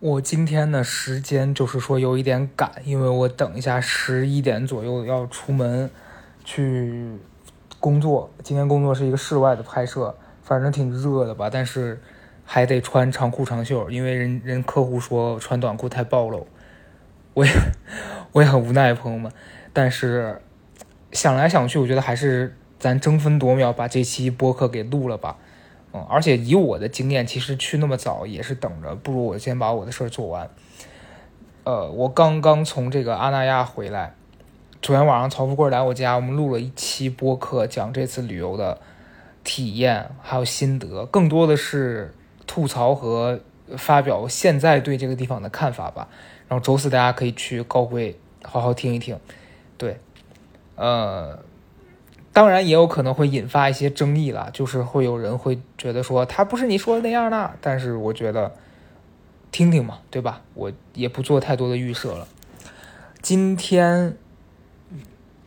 我今天的时间就是说有一点赶，因为我等一下十一点左右要出门去工作。今天工作是一个室外的拍摄，反正挺热的吧，但是还得穿长裤长袖，因为人人客户说穿短裤太暴露。我也 我也很无奈，朋友们。但是想来想去，我觉得还是咱争分夺秒把这期播客给录了吧。嗯，而且以我的经验，其实去那么早也是等着，不如我先把我的事儿做完。呃，我刚刚从这个阿那亚回来，昨天晚上曹富贵来我家，我们录了一期播客，讲这次旅游的体验还有心得，更多的是吐槽和发表现在对这个地方的看法吧。然后周四大家可以去高贵好好听一听，对，呃。当然也有可能会引发一些争议了，就是会有人会觉得说他不是你说的那样的，但是我觉得听听嘛，对吧？我也不做太多的预设了。今天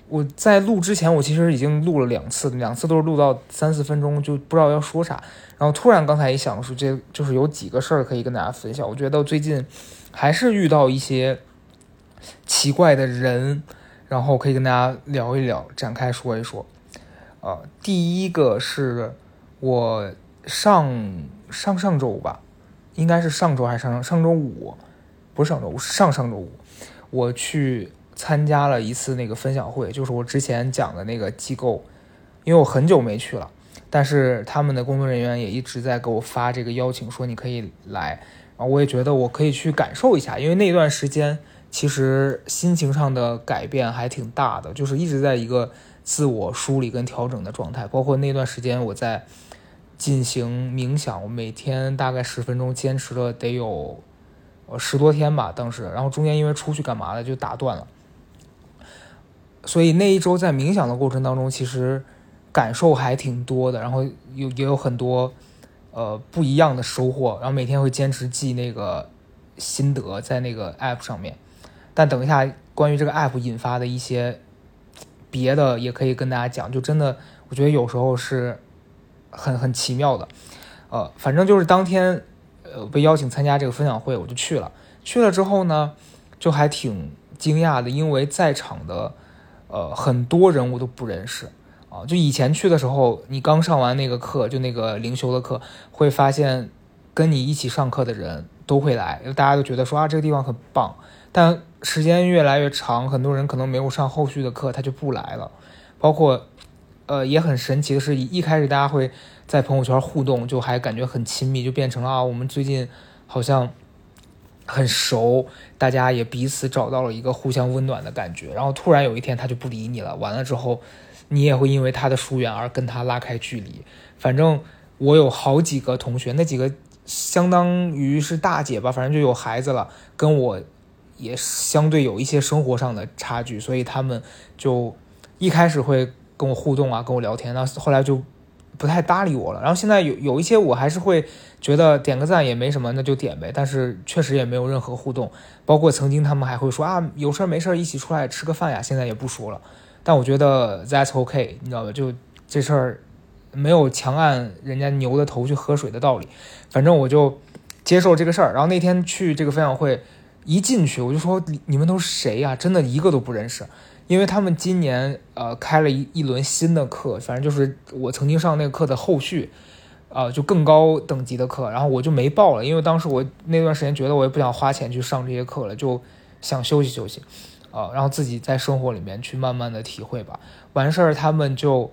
我在录之前，我其实已经录了两次，两次都是录到三四分钟就不知道要说啥，然后突然刚才一想说，这就是有几个事儿可以跟大家分享。我觉得最近还是遇到一些奇怪的人，然后可以跟大家聊一聊，展开说一说。呃，第一个是我上上上周吧，应该是上周还是上上周五，不是上周五，上上周五，我去参加了一次那个分享会，就是我之前讲的那个机构，因为我很久没去了，但是他们的工作人员也一直在给我发这个邀请，说你可以来，然后我也觉得我可以去感受一下，因为那段时间其实心情上的改变还挺大的，就是一直在一个。自我梳理跟调整的状态，包括那段时间我在进行冥想，我每天大概十分钟，坚持了得有十多天吧，当时，然后中间因为出去干嘛的就打断了，所以那一周在冥想的过程当中，其实感受还挺多的，然后有也有很多呃不一样的收获，然后每天会坚持记那个心得在那个 app 上面，但等一下关于这个 app 引发的一些。别的也可以跟大家讲，就真的，我觉得有时候是很很奇妙的，呃，反正就是当天，呃，被邀请参加这个分享会，我就去了。去了之后呢，就还挺惊讶的，因为在场的，呃，很多人我都不认识啊。就以前去的时候，你刚上完那个课，就那个灵修的课，会发现跟你一起上课的人都会来，大家都觉得说啊，这个地方很棒。但时间越来越长，很多人可能没有上后续的课，他就不来了。包括，呃，也很神奇的是，一开始大家会在朋友圈互动，就还感觉很亲密，就变成了啊，我们最近好像很熟，大家也彼此找到了一个互相温暖的感觉。然后突然有一天他就不理你了，完了之后，你也会因为他的疏远而跟他拉开距离。反正我有好几个同学，那几个相当于是大姐吧，反正就有孩子了，跟我。也相对有一些生活上的差距，所以他们就一开始会跟我互动啊，跟我聊天，那后来就不太搭理我了。然后现在有有一些我还是会觉得点个赞也没什么，那就点呗。但是确实也没有任何互动，包括曾经他们还会说啊，有事儿没事儿一起出来吃个饭呀，现在也不说了。但我觉得 that's OK，你知道吧？就这事儿没有强按人家牛的头去喝水的道理，反正我就接受这个事儿。然后那天去这个分享会。一进去我就说你们都是谁呀？真的一个都不认识，因为他们今年呃开了一一轮新的课，反正就是我曾经上那个课的后续，啊就更高等级的课，然后我就没报了，因为当时我那段时间觉得我也不想花钱去上这些课了，就想休息休息，啊然后自己在生活里面去慢慢的体会吧。完事儿他们就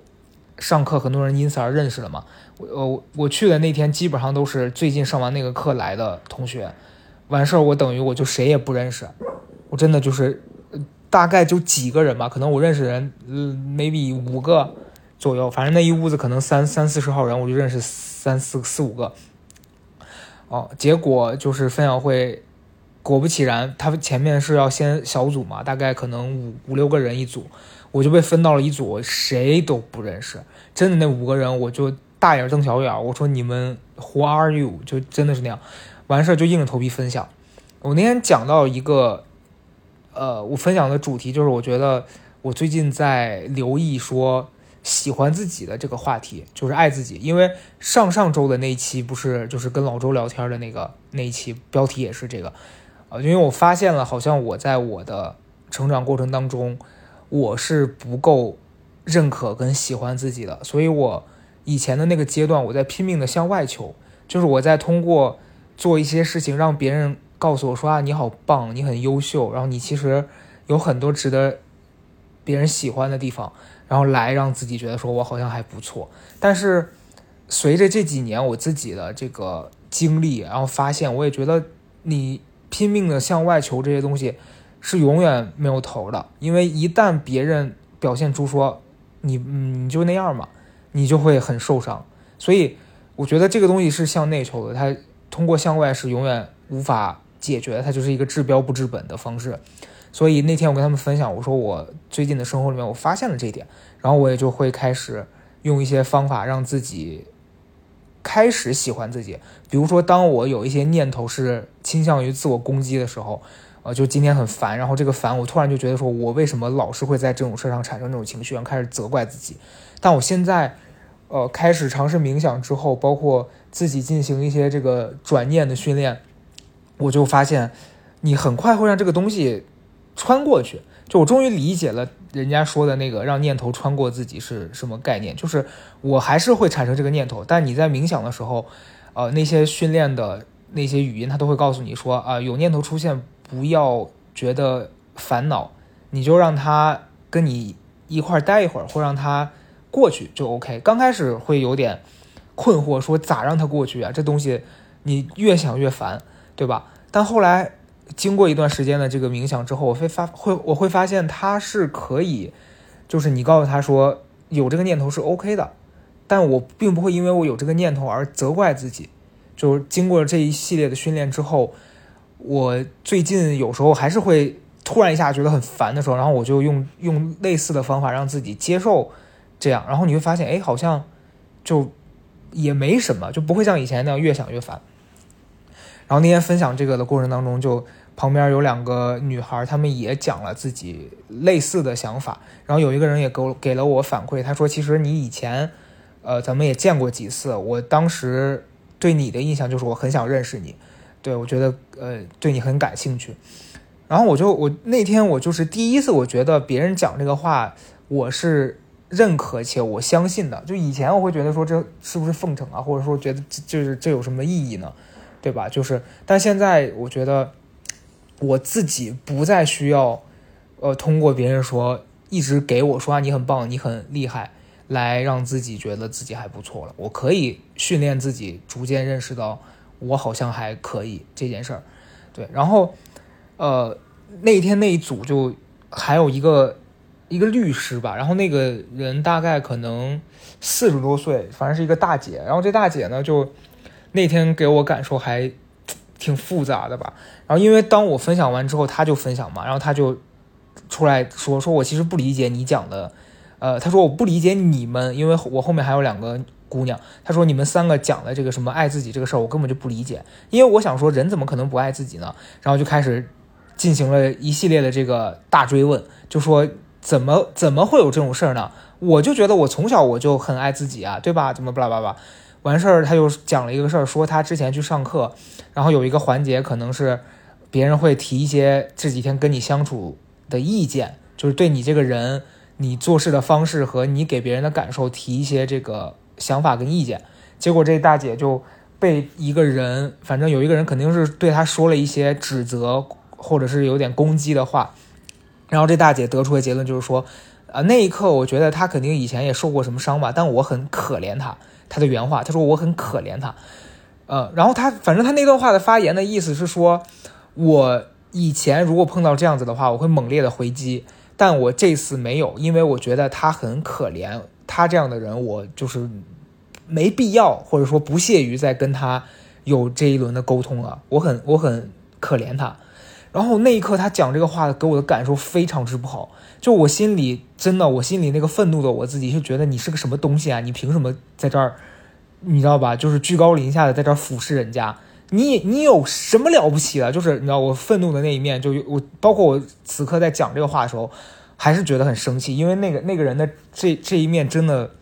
上课，很多人因此而认识了嘛。我我我去的那天基本上都是最近上完那个课来的同学。完事儿，我等于我就谁也不认识，我真的就是大概就几个人吧，可能我认识人，嗯，maybe 五个左右，反正那一屋子可能三三四十号人，我就认识三四四五个。哦，结果就是分享会，果不其然，他前面是要先小组嘛，大概可能五五六个人一组，我就被分到了一组，谁都不认识，真的那五个人我就大眼瞪小眼，我说你们 Who are you？就真的是那样。完事儿就硬着头皮分享。我那天讲到一个，呃，我分享的主题就是，我觉得我最近在留意说，喜欢自己的这个话题，就是爱自己。因为上上周的那一期不是就是跟老周聊天的那个那一期，标题也是这个，呃，因为我发现了，好像我在我的成长过程当中，我是不够认可跟喜欢自己的，所以我以前的那个阶段，我在拼命的向外求，就是我在通过做一些事情，让别人告诉我说啊，你好棒，你很优秀，然后你其实有很多值得别人喜欢的地方。然后来让自己觉得说我好像还不错，但是随着这几年我自己的这个经历，然后发现我也觉得你拼命的向外求这些东西是永远没有头的，因为一旦别人表现出说你你就那样嘛，你就会很受伤。所以我觉得这个东西是向内求的，它通过向外是永远无法解决，它就是一个治标不治本的方式。所以那天我跟他们分享，我说我最近的生活里面我发现了这一点，然后我也就会开始用一些方法让自己开始喜欢自己。比如说，当我有一些念头是倾向于自我攻击的时候，呃，就今天很烦，然后这个烦我突然就觉得说我为什么老是会在这种事上产生这种情绪，然后开始责怪自己。但我现在，呃，开始尝试冥想之后，包括自己进行一些这个转念的训练，我就发现你很快会让这个东西。穿过去，就我终于理解了人家说的那个让念头穿过自己是什么概念。就是我还是会产生这个念头，但你在冥想的时候，呃，那些训练的那些语音，它都会告诉你说啊，有念头出现，不要觉得烦恼，你就让他跟你一块儿待一会儿，或让他过去就 OK。刚开始会有点困惑，说咋让他过去啊？这东西你越想越烦，对吧？但后来。经过一段时间的这个冥想之后，我会发会我会发现他是可以，就是你告诉他说有这个念头是 OK 的，但我并不会因为我有这个念头而责怪自己。就是经过这一系列的训练之后，我最近有时候还是会突然一下觉得很烦的时候，然后我就用用类似的方法让自己接受这样，然后你会发现，哎，好像就也没什么，就不会像以前那样越想越烦。然后那天分享这个的过程当中，就。旁边有两个女孩，她们也讲了自己类似的想法。然后有一个人也给我给了我反馈，他说：“其实你以前，呃，咱们也见过几次。我当时对你的印象就是我很想认识你，对我觉得呃对你很感兴趣。然后我就我那天我就是第一次，我觉得别人讲这个话，我是认可且我相信的。就以前我会觉得说这是不是奉承啊，或者说觉得就是这有什么意义呢？对吧？就是但现在我觉得。我自己不再需要，呃，通过别人说一直给我说啊，你很棒，你很厉害，来让自己觉得自己还不错了。我可以训练自己，逐渐认识到我好像还可以这件事儿。对，然后，呃，那天那一组就还有一个一个律师吧，然后那个人大概可能四十多岁，反正是一个大姐。然后这大姐呢，就那天给我感受还。挺复杂的吧，然后因为当我分享完之后，她就分享嘛，然后她就出来说说我其实不理解你讲的，呃，他说我不理解你们，因为我后面还有两个姑娘，他说你们三个讲的这个什么爱自己这个事儿，我根本就不理解，因为我想说人怎么可能不爱自己呢？然后就开始进行了一系列的这个大追问，就说怎么怎么会有这种事儿呢？我就觉得我从小我就很爱自己啊，对吧？怎么巴拉巴拉。完事儿，他又讲了一个事儿，说他之前去上课，然后有一个环节可能是别人会提一些这几天跟你相处的意见，就是对你这个人、你做事的方式和你给别人的感受提一些这个想法跟意见。结果这大姐就被一个人，反正有一个人肯定是对她说了一些指责或者是有点攻击的话，然后这大姐得出的结论就是说，啊，那一刻我觉得她肯定以前也受过什么伤吧，但我很可怜她。她的原话，她说我很可怜她，呃，然后她反正她那段话的发言的意思是说，我以前如果碰到这样子的话，我会猛烈的回击，但我这次没有，因为我觉得她很可怜，他这样的人我就是没必要或者说不屑于再跟他有这一轮的沟通了，我很我很可怜他，然后那一刻他讲这个话给我的感受非常之不好。就我心里真的，我心里那个愤怒的我自己就觉得你是个什么东西啊？你凭什么在这儿？你知道吧？就是居高临下的在这儿俯视人家，你你有什么了不起的？就是你知道我愤怒的那一面，就我包括我此刻在讲这个话的时候，还是觉得很生气，因为那个那个人的这这一面真的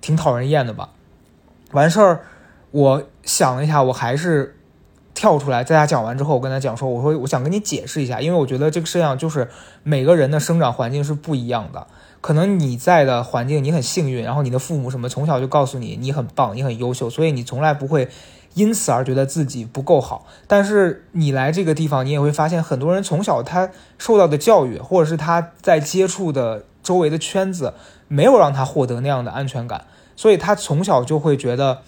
挺讨人厌的吧。完事儿，我想了一下，我还是跳出来，在他讲完之后，我跟他讲说，我说我想跟你解释一下，因为我觉得这个世界上就是每个人的生长环境是不一样的。可能你在的环境你很幸运，然后你的父母什么从小就告诉你你很棒，你很优秀，所以你从来不会因此而觉得自己不够好。但是你来这个地方，你也会发现很多人从小他受到的教育，或者是他在接触的周围的圈子，没有让他获得那样的安全感，所以他从小就会觉得，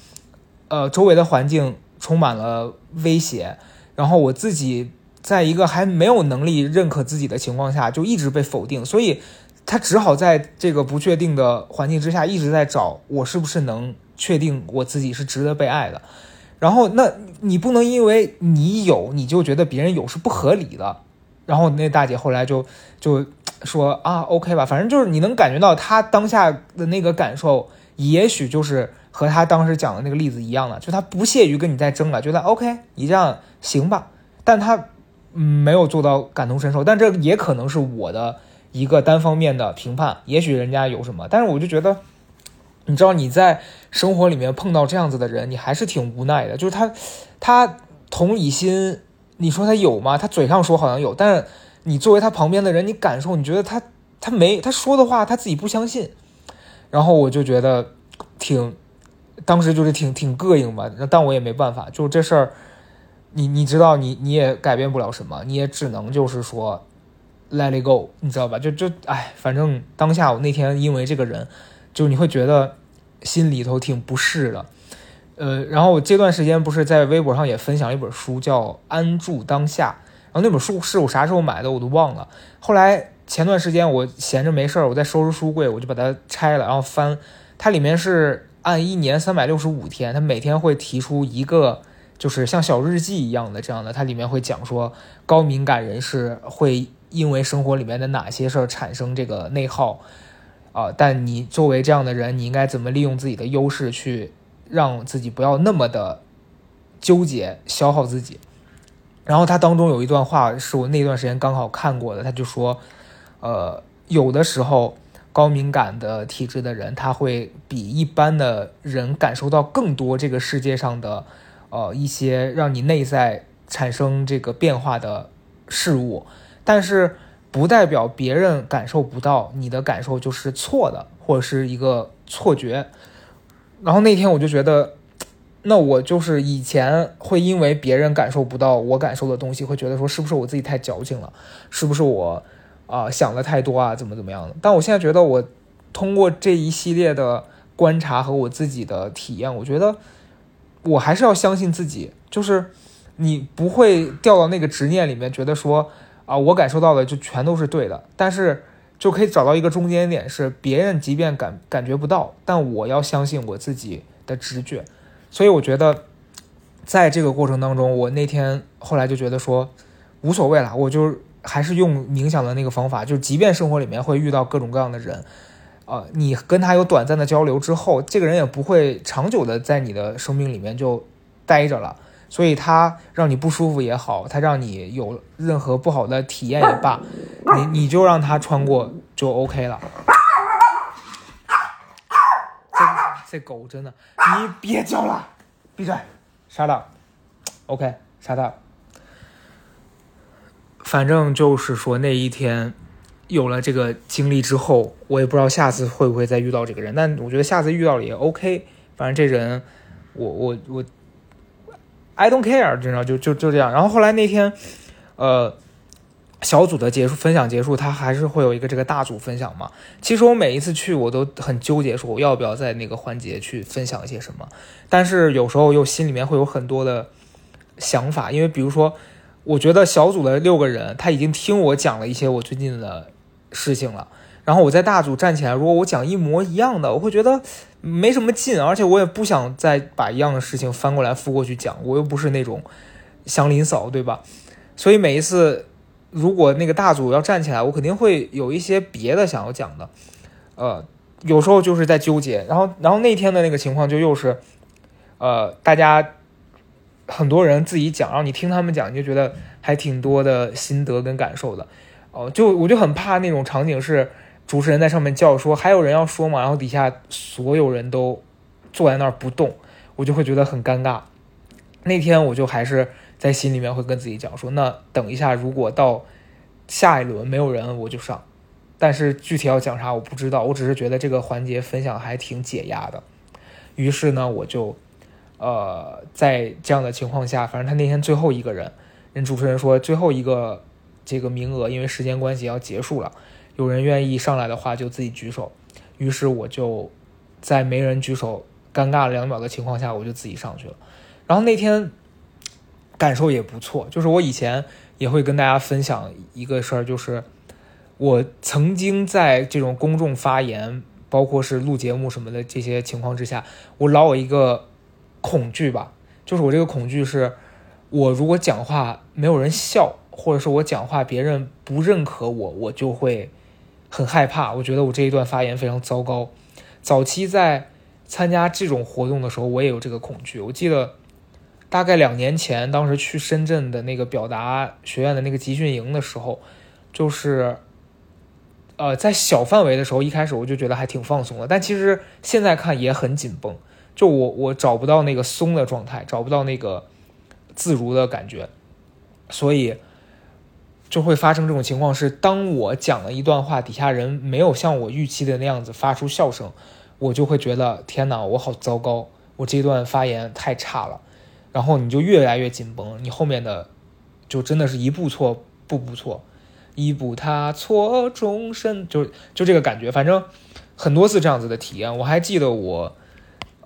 呃，周围的环境充满了威胁，然后我自己在一个还没有能力认可自己的情况下，就一直被否定，所以。他只好在这个不确定的环境之下，一直在找我是不是能确定我自己是值得被爱的。然后，那你不能因为你有，你就觉得别人有是不合理的。然后那大姐后来就就说啊，OK 吧，反正就是你能感觉到她当下的那个感受，也许就是和她当时讲的那个例子一样的，就她不屑于跟你再争了，觉得 OK，你这样行吧。但她没有做到感同身受，但这也可能是我的。一个单方面的评判，也许人家有什么，但是我就觉得，你知道你在生活里面碰到这样子的人，你还是挺无奈的。就是他，他同理心，你说他有吗？他嘴上说好像有，但是你作为他旁边的人，你感受，你觉得他他没他说的话，他自己不相信。然后我就觉得挺，当时就是挺挺膈应吧，但我也没办法，就这事儿，你你知道，你你也改变不了什么，你也只能就是说。Let it go，你知道吧？就就哎，反正当下我那天因为这个人，就你会觉得心里头挺不适的。呃，然后我这段时间不是在微博上也分享了一本书，叫《安住当下》。然后那本书是我啥时候买的，我都忘了。后来前段时间我闲着没事儿，我在收拾书柜，我就把它拆了，然后翻。它里面是按一年三百六十五天，它每天会提出一个，就是像小日记一样的这样的。它里面会讲说，高敏感人士会。因为生活里面的哪些事儿产生这个内耗啊？但你作为这样的人，你应该怎么利用自己的优势去让自己不要那么的纠结、消耗自己？然后他当中有一段话是我那段时间刚好看过的，他就说，呃，有的时候高敏感的体质的人，他会比一般的人感受到更多这个世界上的呃一些让你内在产生这个变化的事物。但是不代表别人感受不到，你的感受就是错的，或者是一个错觉。然后那天我就觉得，那我就是以前会因为别人感受不到我感受的东西，会觉得说是不是我自己太矫情了，是不是我啊想的太多啊，怎么怎么样的？但我现在觉得，我通过这一系列的观察和我自己的体验，我觉得我还是要相信自己，就是你不会掉到那个执念里面，觉得说。啊，我感受到的就全都是对的，但是就可以找到一个中间点，是别人即便感感觉不到，但我要相信我自己的直觉。所以我觉得，在这个过程当中，我那天后来就觉得说，无所谓了，我就还是用冥想的那个方法，就即便生活里面会遇到各种各样的人，啊，你跟他有短暂的交流之后，这个人也不会长久的在你的生命里面就待着了。所以它让你不舒服也好，它让你有任何不好的体验也罢，你你就让它穿过就 OK 了。这这狗真的，你别叫了，闭嘴，杀了，OK，杀他。反正就是说那一天有了这个经历之后，我也不知道下次会不会再遇到这个人，但我觉得下次遇到了也 OK。反正这人，我我我。I don't care，知道就就就这样。然后后来那天，呃，小组的结束分享结束，他还是会有一个这个大组分享嘛。其实我每一次去，我都很纠结，说我要不要在那个环节去分享一些什么。但是有时候又心里面会有很多的想法，因为比如说，我觉得小组的六个人他已经听我讲了一些我最近的事情了。然后我在大组站起来，如果我讲一模一样的，我会觉得没什么劲，而且我也不想再把一样的事情翻过来覆过去讲，我又不是那种祥林嫂，对吧？所以每一次如果那个大组要站起来，我肯定会有一些别的想要讲的，呃，有时候就是在纠结。然后，然后那天的那个情况就又是，呃，大家很多人自己讲，然后你听他们讲，你就觉得还挺多的心得跟感受的。哦，就我就很怕那种场景是主持人在上面叫说还有人要说嘛，然后底下所有人都坐在那儿不动，我就会觉得很尴尬。那天我就还是在心里面会跟自己讲说，那等一下如果到下一轮没有人我就上，但是具体要讲啥我不知道，我只是觉得这个环节分享还挺解压的。于是呢，我就呃在这样的情况下，反正他那天最后一个人，人主持人说最后一个这个名额因为时间关系要结束了，有人愿意上来的话就自己举手。于是我就在没人举手、尴尬两秒的情况下，我就自己上去了。然后那天感受也不错，就是我以前也会跟大家分享一个事儿，就是我曾经在这种公众发言，包括是录节目什么的这些情况之下，我老有一个恐惧吧，就是我这个恐惧是，我如果讲话没有人笑，或者是我讲话别人不认可我，我就会很害怕，我觉得我这一段发言非常糟糕。早期在参加这种活动的时候，我也有这个恐惧，我记得。大概两年前，当时去深圳的那个表达学院的那个集训营的时候，就是，呃，在小范围的时候，一开始我就觉得还挺放松的，但其实现在看也很紧绷，就我我找不到那个松的状态，找不到那个自如的感觉，所以就会发生这种情况：是当我讲了一段话，底下人没有像我预期的那样子发出笑声，我就会觉得天哪，我好糟糕，我这段发言太差了。然后你就越来越紧绷，你后面的就真的是一步错步步错，一步踏错终身，就就这个感觉。反正很多次这样子的体验，我还记得我，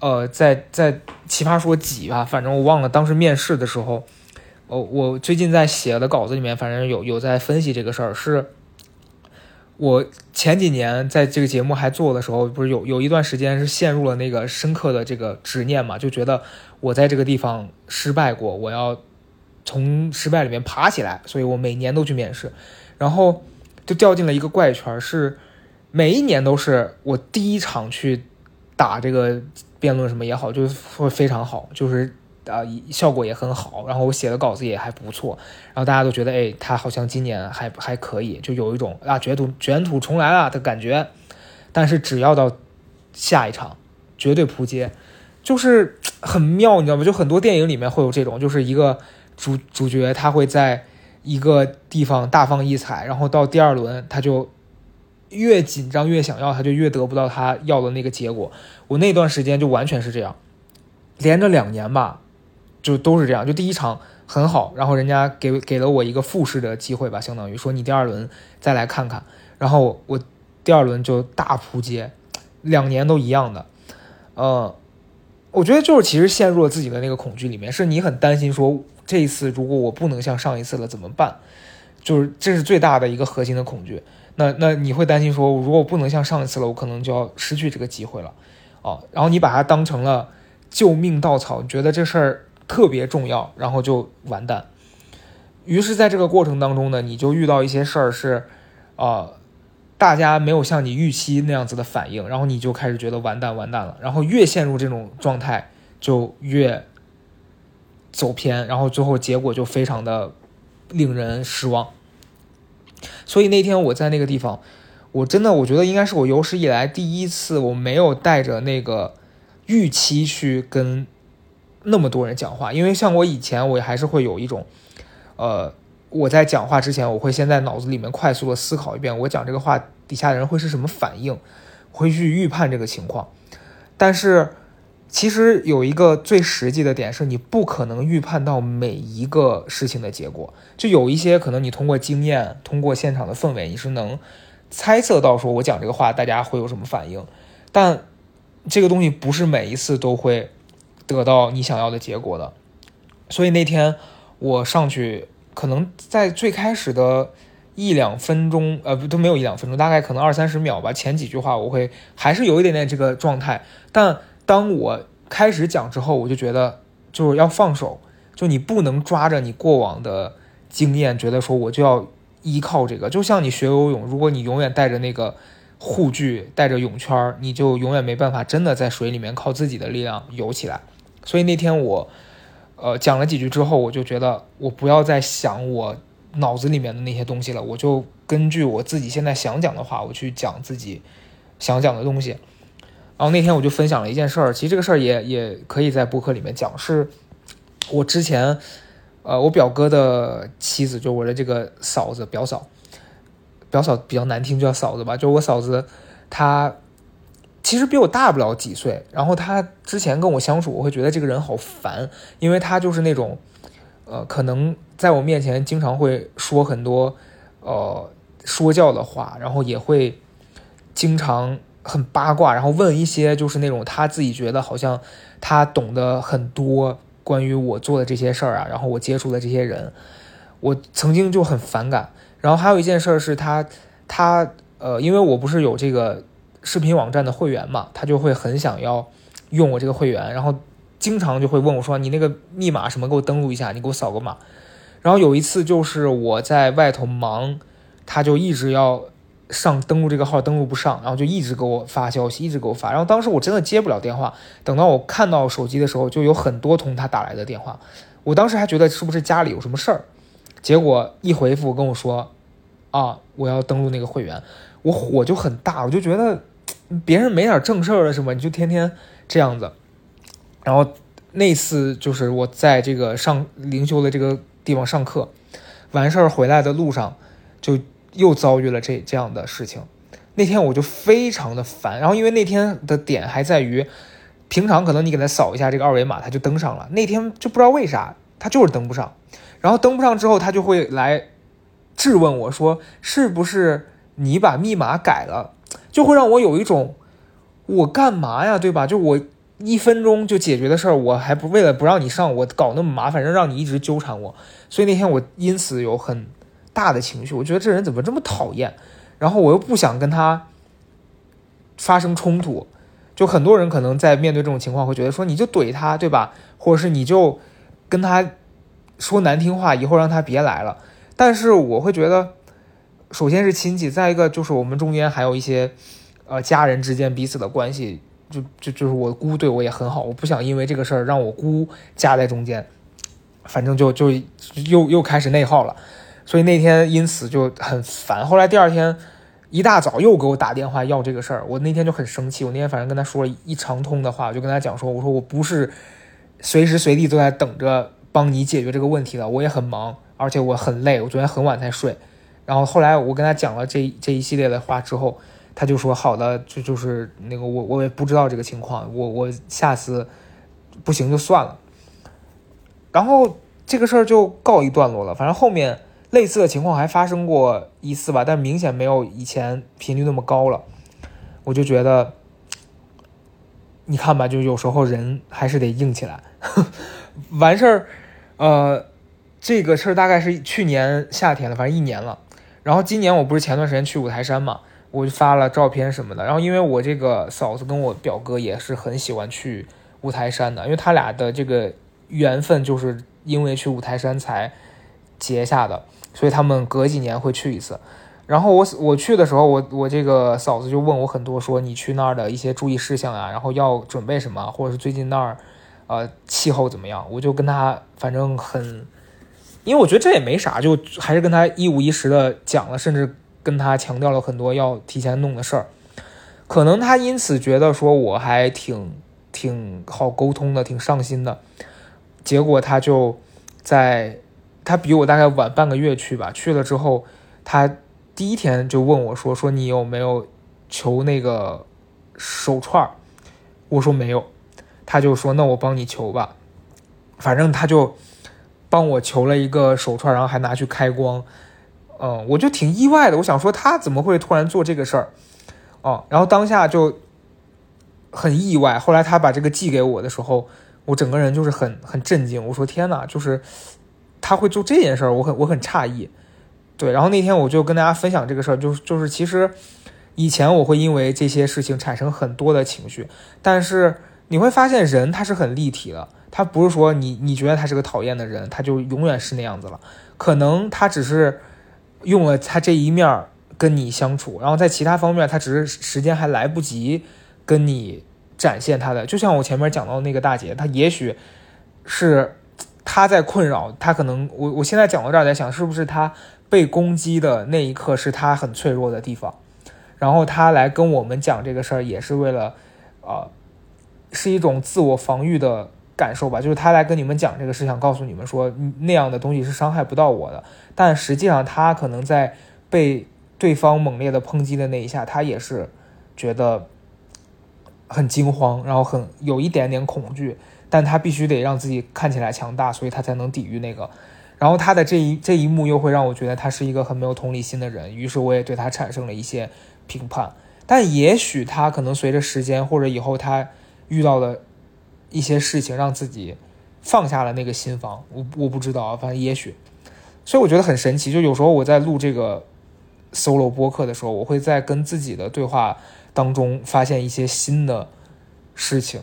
呃，在在奇葩说几吧，反正我忘了当时面试的时候，哦，我最近在写的稿子里面，反正有有在分析这个事儿是。我前几年在这个节目还做的时候，不是有有一段时间是陷入了那个深刻的这个执念嘛？就觉得我在这个地方失败过，我要从失败里面爬起来，所以我每年都去面试，然后就掉进了一个怪圈，是每一年都是我第一场去打这个辩论什么也好，就会非常好，就是。啊，效果也很好，然后我写的稿子也还不错，然后大家都觉得，哎，他好像今年还还可以，就有一种啊卷土卷土重来了的感觉。但是只要到下一场，绝对扑街，就是很妙，你知道吗？就很多电影里面会有这种，就是一个主主角他会在一个地方大放异彩，然后到第二轮他就越紧张越想要，他就越得不到他要的那个结果。我那段时间就完全是这样，连着两年吧。就都是这样，就第一场很好，然后人家给给了我一个复试的机会吧，相当于说你第二轮再来看看，然后我第二轮就大扑街，两年都一样的，呃，我觉得就是其实陷入了自己的那个恐惧里面，是你很担心说这一次如果我不能像上一次了怎么办？就是这是最大的一个核心的恐惧。那那你会担心说，如果我不能像上一次了，我可能就要失去这个机会了，哦，然后你把它当成了救命稻草，你觉得这事儿。特别重要，然后就完蛋。于是，在这个过程当中呢，你就遇到一些事儿是，呃，大家没有像你预期那样子的反应，然后你就开始觉得完蛋完蛋了。然后越陷入这种状态，就越走偏，然后最后结果就非常的令人失望。所以那天我在那个地方，我真的我觉得应该是我有史以来第一次，我没有带着那个预期去跟。那么多人讲话，因为像我以前，我还是会有一种，呃，我在讲话之前，我会先在脑子里面快速的思考一遍，我讲这个话底下的人会是什么反应，会去预判这个情况。但是，其实有一个最实际的点是，你不可能预判到每一个事情的结果，就有一些可能你通过经验，通过现场的氛围，你是能猜测到说我讲这个话大家会有什么反应，但这个东西不是每一次都会。得到你想要的结果的，所以那天我上去，可能在最开始的一两分钟，呃，不都没有一两分钟，大概可能二三十秒吧。前几句话我会还是有一点点这个状态，但当我开始讲之后，我就觉得就是要放手，就你不能抓着你过往的经验，觉得说我就要依靠这个，就像你学游泳，如果你永远带着那个。护具带着泳圈，你就永远没办法真的在水里面靠自己的力量游起来。所以那天我，呃，讲了几句之后，我就觉得我不要再想我脑子里面的那些东西了，我就根据我自己现在想讲的话，我去讲自己想讲的东西。然后那天我就分享了一件事儿，其实这个事儿也也可以在播客里面讲，是我之前，呃，我表哥的妻子，就我的这个嫂子表嫂，表嫂比较难听，叫嫂子吧，就我嫂子，她其实比我大不了几岁，然后她之前跟我相处，我会觉得这个人好烦，因为她就是那种，呃，可能在我面前经常会说很多，呃，说教的话，然后也会经常。很八卦，然后问一些就是那种他自己觉得好像他懂得很多关于我做的这些事儿啊，然后我接触的这些人，我曾经就很反感。然后还有一件事是他他呃，因为我不是有这个视频网站的会员嘛，他就会很想要用我这个会员，然后经常就会问我说：“你那个密码什么，给我登录一下，你给我扫个码。”然后有一次就是我在外头忙，他就一直要。上登录这个号登录不上，然后就一直给我发消息，一直给我发。然后当时我真的接不了电话，等到我看到手机的时候，就有很多通他打来的电话。我当时还觉得是不是家里有什么事儿，结果一回复跟我说，啊，我要登录那个会员，我火就很大，我就觉得别人没点正事儿了是吗？你就天天这样子。然后那次就是我在这个上灵修的这个地方上课，完事儿回来的路上就。又遭遇了这这样的事情，那天我就非常的烦。然后因为那天的点还在于，平常可能你给他扫一下这个二维码，他就登上了。那天就不知道为啥，他就是登不上。然后登不上之后，他就会来质问我说：“是不是你把密码改了？”就会让我有一种我干嘛呀，对吧？就我一分钟就解决的事儿，我还不为了不让你上，我搞那么麻烦，让让你一直纠缠我。所以那天我因此有很。大的情绪，我觉得这人怎么这么讨厌，然后我又不想跟他发生冲突，就很多人可能在面对这种情况会觉得说你就怼他，对吧？或者是你就跟他说难听话，以后让他别来了。但是我会觉得，首先是亲戚，再一个就是我们中间还有一些呃家人之间彼此的关系，就就就是我姑对我也很好，我不想因为这个事儿让我姑夹在中间，反正就就又又开始内耗了。所以那天因此就很烦，后来第二天一大早又给我打电话要这个事儿，我那天就很生气。我那天反正跟他说了一长通的话，我就跟他讲说，我说我不是随时随地都在等着帮你解决这个问题的，我也很忙，而且我很累，我昨天很晚才睡。然后后来我跟他讲了这这一系列的话之后，他就说好的，就就是那个我我也不知道这个情况，我我下次不行就算了。然后这个事儿就告一段落了，反正后面。类似的情况还发生过一次吧，但明显没有以前频率那么高了。我就觉得，你看吧，就有时候人还是得硬起来。完事儿，呃，这个事儿大概是去年夏天了，反正一年了。然后今年我不是前段时间去五台山嘛，我就发了照片什么的。然后因为我这个嫂子跟我表哥也是很喜欢去五台山的，因为他俩的这个缘分就是因为去五台山才结下的。所以他们隔几年会去一次，然后我我去的时候，我我这个嫂子就问我很多，说你去那儿的一些注意事项啊，然后要准备什么，或者是最近那儿，呃，气候怎么样？我就跟他反正很，因为我觉得这也没啥，就还是跟他一五一十的讲了，甚至跟他强调了很多要提前弄的事儿，可能他因此觉得说我还挺挺好沟通的，挺上心的，结果他就在。他比我大概晚半个月去吧，去了之后，他第一天就问我说：“说你有没有求那个手串？”我说没有，他就说：“那我帮你求吧。”反正他就帮我求了一个手串，然后还拿去开光。嗯，我就挺意外的，我想说他怎么会突然做这个事儿？哦，然后当下就很意外。后来他把这个寄给我的时候，我整个人就是很很震惊。我说：“天哪！”就是。他会做这件事儿，我很我很诧异，对。然后那天我就跟大家分享这个事儿，就是就是其实以前我会因为这些事情产生很多的情绪，但是你会发现人他是很立体的，他不是说你你觉得他是个讨厌的人，他就永远是那样子了。可能他只是用了他这一面跟你相处，然后在其他方面他只是时间还来不及跟你展现他的。就像我前面讲到那个大姐，她也许是。他在困扰他，可能我我现在讲到这儿，在想是不是他被攻击的那一刻是他很脆弱的地方，然后他来跟我们讲这个事儿，也是为了，呃，是一种自我防御的感受吧，就是他来跟你们讲这个是想告诉你们说那样的东西是伤害不到我的，但实际上他可能在被对方猛烈的抨击的那一下，他也是觉得。很惊慌，然后很有一点点恐惧，但他必须得让自己看起来强大，所以他才能抵御那个。然后他的这一这一幕又会让我觉得他是一个很没有同理心的人，于是我也对他产生了一些评判。但也许他可能随着时间或者以后他遇到的一些事情，让自己放下了那个心防。我我不知道，反正也许。所以我觉得很神奇，就有时候我在录这个 solo 播客的时候，我会在跟自己的对话。当中发现一些新的事情，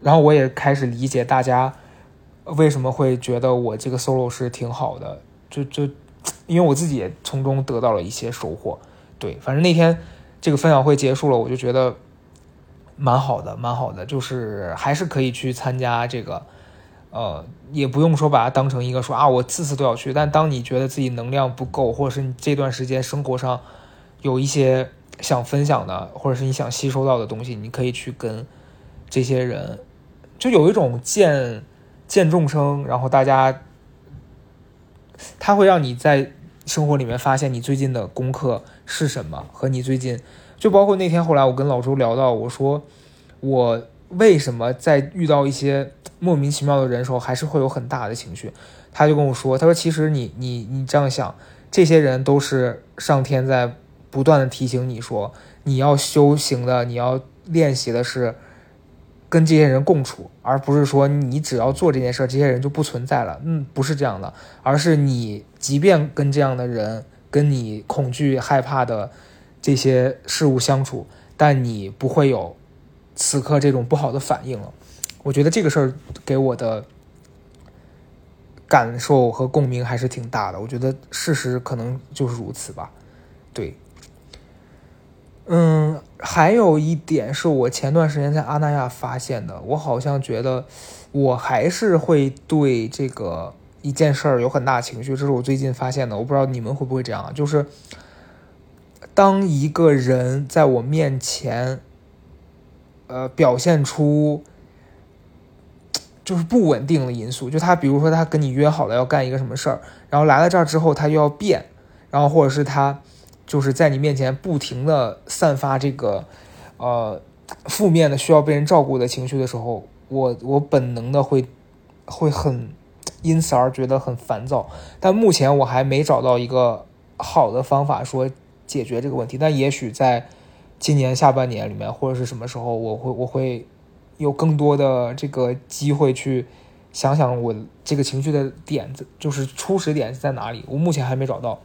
然后我也开始理解大家为什么会觉得我这个 solo 是挺好的，就就因为我自己也从中得到了一些收获。对，反正那天这个分享会结束了，我就觉得蛮好的，蛮好的，就是还是可以去参加这个，呃，也不用说把它当成一个说啊，我次次都要去。但当你觉得自己能量不够，或者是你这段时间生活上有一些。想分享的，或者是你想吸收到的东西，你可以去跟这些人，就有一种见见众生，然后大家，他会让你在生活里面发现你最近的功课是什么，和你最近，就包括那天后来我跟老周聊到，我说我为什么在遇到一些莫名其妙的人时候，还是会有很大的情绪，他就跟我说，他说其实你你你这样想，这些人都是上天在。不断的提醒你说，你要修行的，你要练习的是跟这些人共处，而不是说你只要做这件事，这些人就不存在了。嗯，不是这样的，而是你即便跟这样的人，跟你恐惧害怕的这些事物相处，但你不会有此刻这种不好的反应了。我觉得这个事儿给我的感受和共鸣还是挺大的。我觉得事实可能就是如此吧。对。嗯，还有一点是我前段时间在阿那亚发现的，我好像觉得我还是会对这个一件事儿有很大情绪，这是我最近发现的。我不知道你们会不会这样啊？就是当一个人在我面前，呃，表现出 就是不稳定的因素，就他比如说他跟你约好了要干一个什么事儿，然后来了这儿之后他又要变，然后或者是他。就是在你面前不停的散发这个，呃，负面的需要被人照顾的情绪的时候，我我本能的会会很因此而觉得很烦躁。但目前我还没找到一个好的方法说解决这个问题。但也许在今年下半年里面或者是什么时候，我会我会有更多的这个机会去想想我这个情绪的点子，就是初始点在哪里。我目前还没找到。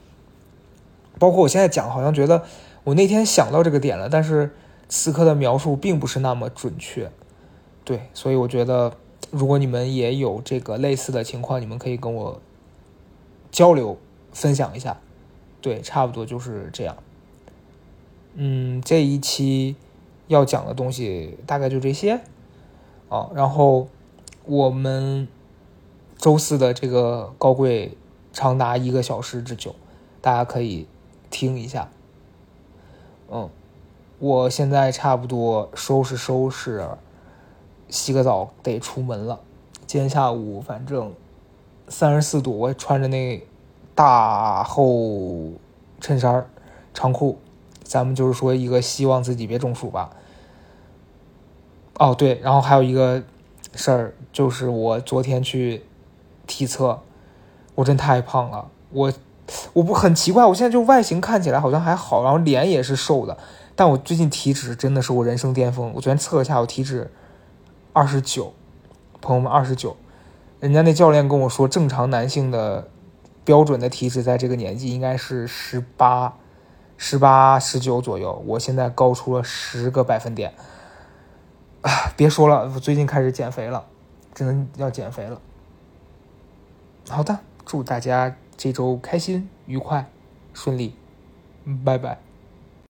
包括我现在讲，好像觉得我那天想到这个点了，但是此刻的描述并不是那么准确，对，所以我觉得如果你们也有这个类似的情况，你们可以跟我交流分享一下，对，差不多就是这样。嗯，这一期要讲的东西大概就这些，啊，然后我们周四的这个高贵长达一个小时之久，大家可以。听一下，嗯，我现在差不多收拾收拾，洗个澡得出门了。今天下午反正三十四度，我穿着那大厚衬衫长裤，咱们就是说一个希望自己别中暑吧。哦对，然后还有一个事儿就是我昨天去体测，我真太胖了，我。我不很奇怪，我现在就外形看起来好像还好，然后脸也是瘦的，但我最近体脂真的是我人生巅峰。我昨天测了下，我体脂二十九，朋友们二十九，人家那教练跟我说，正常男性的标准的体脂在这个年纪应该是十八、十八、十九左右，我现在高出了十个百分点，啊，别说了，我最近开始减肥了，只能要减肥了。好的，祝大家。这周开心、愉快、顺利，拜拜。